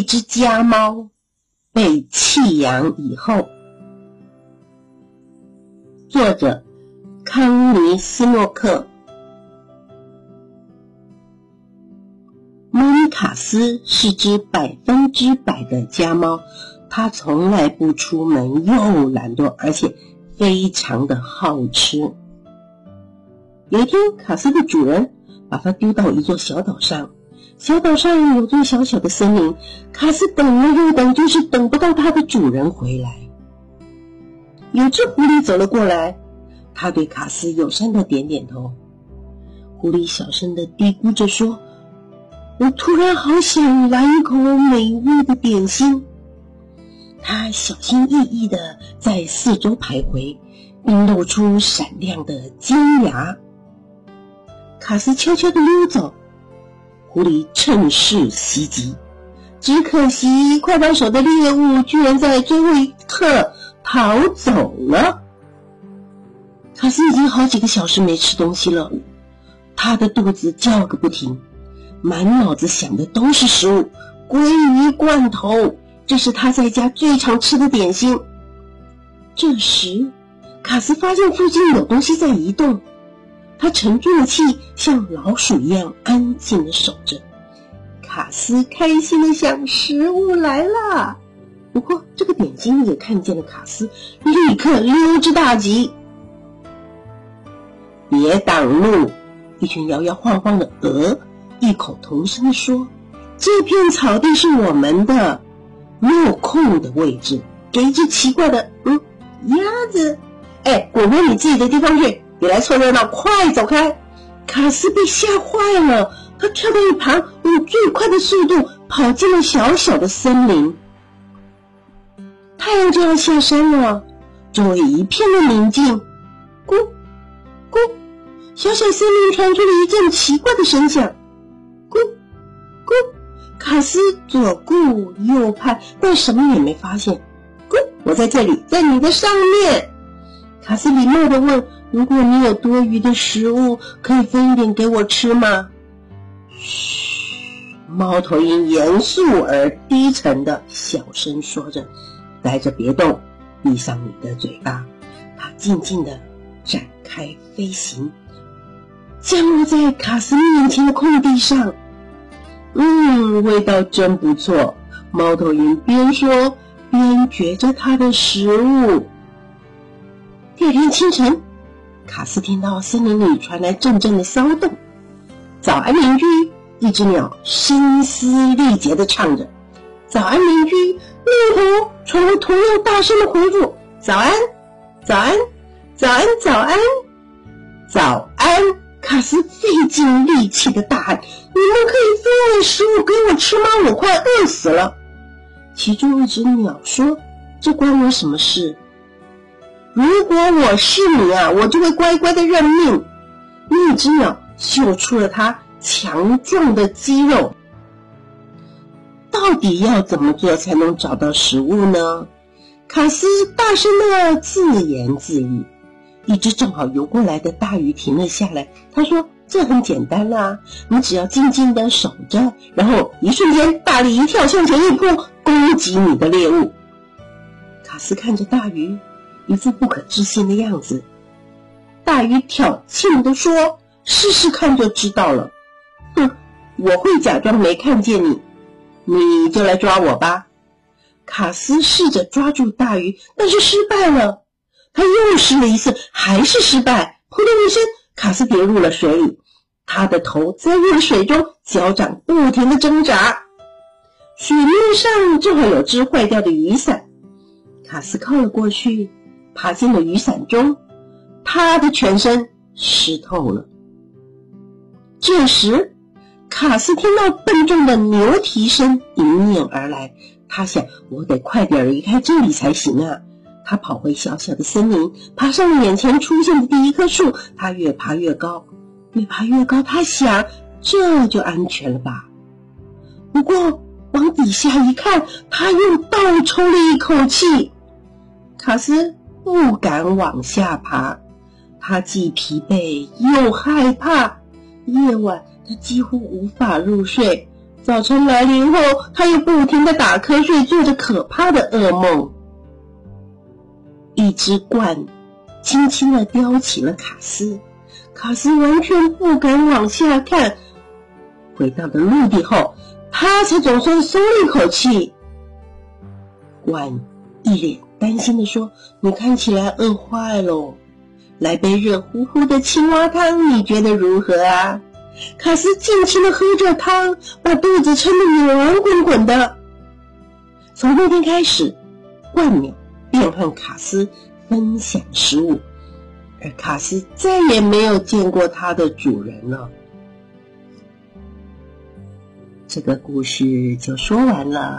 一只家猫被弃养以后，作者康尼斯诺克。莫妮卡斯是只百分之百的家猫，它从来不出门，又懒惰，而且非常的好吃。有一天，卡斯的主人把它丢到一座小岛上。小岛上有座小小的森林，卡斯等了又等，就是等不到它的主人回来。有只狐狸走了过来，它对卡斯友善的点点头。狐狸小声的嘀咕着说：“我突然好想来一口美味的点心。”它小心翼翼的在四周徘徊，并露出闪亮的尖牙。卡斯悄悄的溜走。狐狸趁势袭击，只可惜快到手的猎物居然在最后一刻逃走了。卡斯已经好几个小时没吃东西了，他的肚子叫个不停，满脑子想的都是食物。鲑鱼罐头，这是他在家最常吃的点心。这时，卡斯发现附近有东西在移动。他沉住了气，像老鼠一样安静的守着。卡斯开心的想：食物来了。不过，这个点心也看见了卡斯，立刻溜之大吉。别挡路！一群摇摇晃晃的鹅异口同声的说：“这片草地是我们的，没有空的位置给一只奇怪的嗯鸭子。哎，滚回你自己的地方去！”别来凑热闹，快走开！卡斯被吓坏了，他跳到一旁，用最快的速度跑进了小小的森林。太阳就要下山了，周围一片的宁静。咕咕，小小森林传出了一阵奇怪的声响。咕咕，卡斯左顾右盼，但什么也没发现。咕，我在这里，在你的上面。卡斯礼貌的问。如果你有多余的食物，可以分一点给我吃吗？嘘，猫头鹰严肃而低沉的小声说着：“待着别动，闭上你的嘴巴。”它静静的展开飞行，降落在卡斯面前的空地上。嗯，味道真不错。猫头鹰边说边嚼着它的食物。第二天清晨。卡斯听到森林里传来阵阵的骚动。早安，邻居！一只鸟声嘶力竭地唱着：“早安，邻居！”另一头传来同样大声的回复：“早安，早安，早安，早安，早安！”卡斯费尽力气的大喊：“你们可以分点食物给我吃吗？我快饿死了！”其中一只鸟说：“这关我什么事？”如果我是你啊，我就会乖乖的认命。另一只鸟秀出了它强壮的肌肉。到底要怎么做才能找到食物呢？卡斯大声的自言自语。一只正好游过来的大鱼停了下来，他说：“这很简单啦，你只要静静的守着，然后一瞬间大力一跳向前一扑，攻击你的猎物。”卡斯看着大鱼。一副不可置信的样子，大鱼挑衅的说：“试试看就知道了。”哼，我会假装没看见你，你就来抓我吧。卡斯试着抓住大鱼，但是失败了。他又试了一次，还是失败。扑通一声，卡斯跌入了水里，他的头栽入了水中，脚掌不停的挣扎。水面上正好有只坏掉的雨伞，卡斯靠了过去。爬进了雨伞中，他的全身湿透了。这时，卡斯听到笨重的牛蹄声迎面而来，他想：我得快点离开这里才行啊！他跑回小小的森林，爬上了眼前出现的第一棵树。他越爬越高，越爬越高。他想：这就安全了吧？不过往底下一看，他又倒抽了一口气。卡斯。不敢往下爬，他既疲惫又害怕。夜晚，他几乎无法入睡。早晨来临后，他又不停的打瞌睡，做着可怕的噩梦。一只鹳轻轻的叼起了卡斯，卡斯完全不敢往下看。回到了陆地后，他才总算松了一口气。鹳一脸担心的说：“你看起来饿坏喽，来杯热乎乎的青蛙汤，你觉得如何啊？”卡斯尽情的喝着汤，把肚子撑得圆滚滚的。从那天开始，鹳鸟便和卡斯分享食物，而卡斯再也没有见过它的主人了。这个故事就说完了。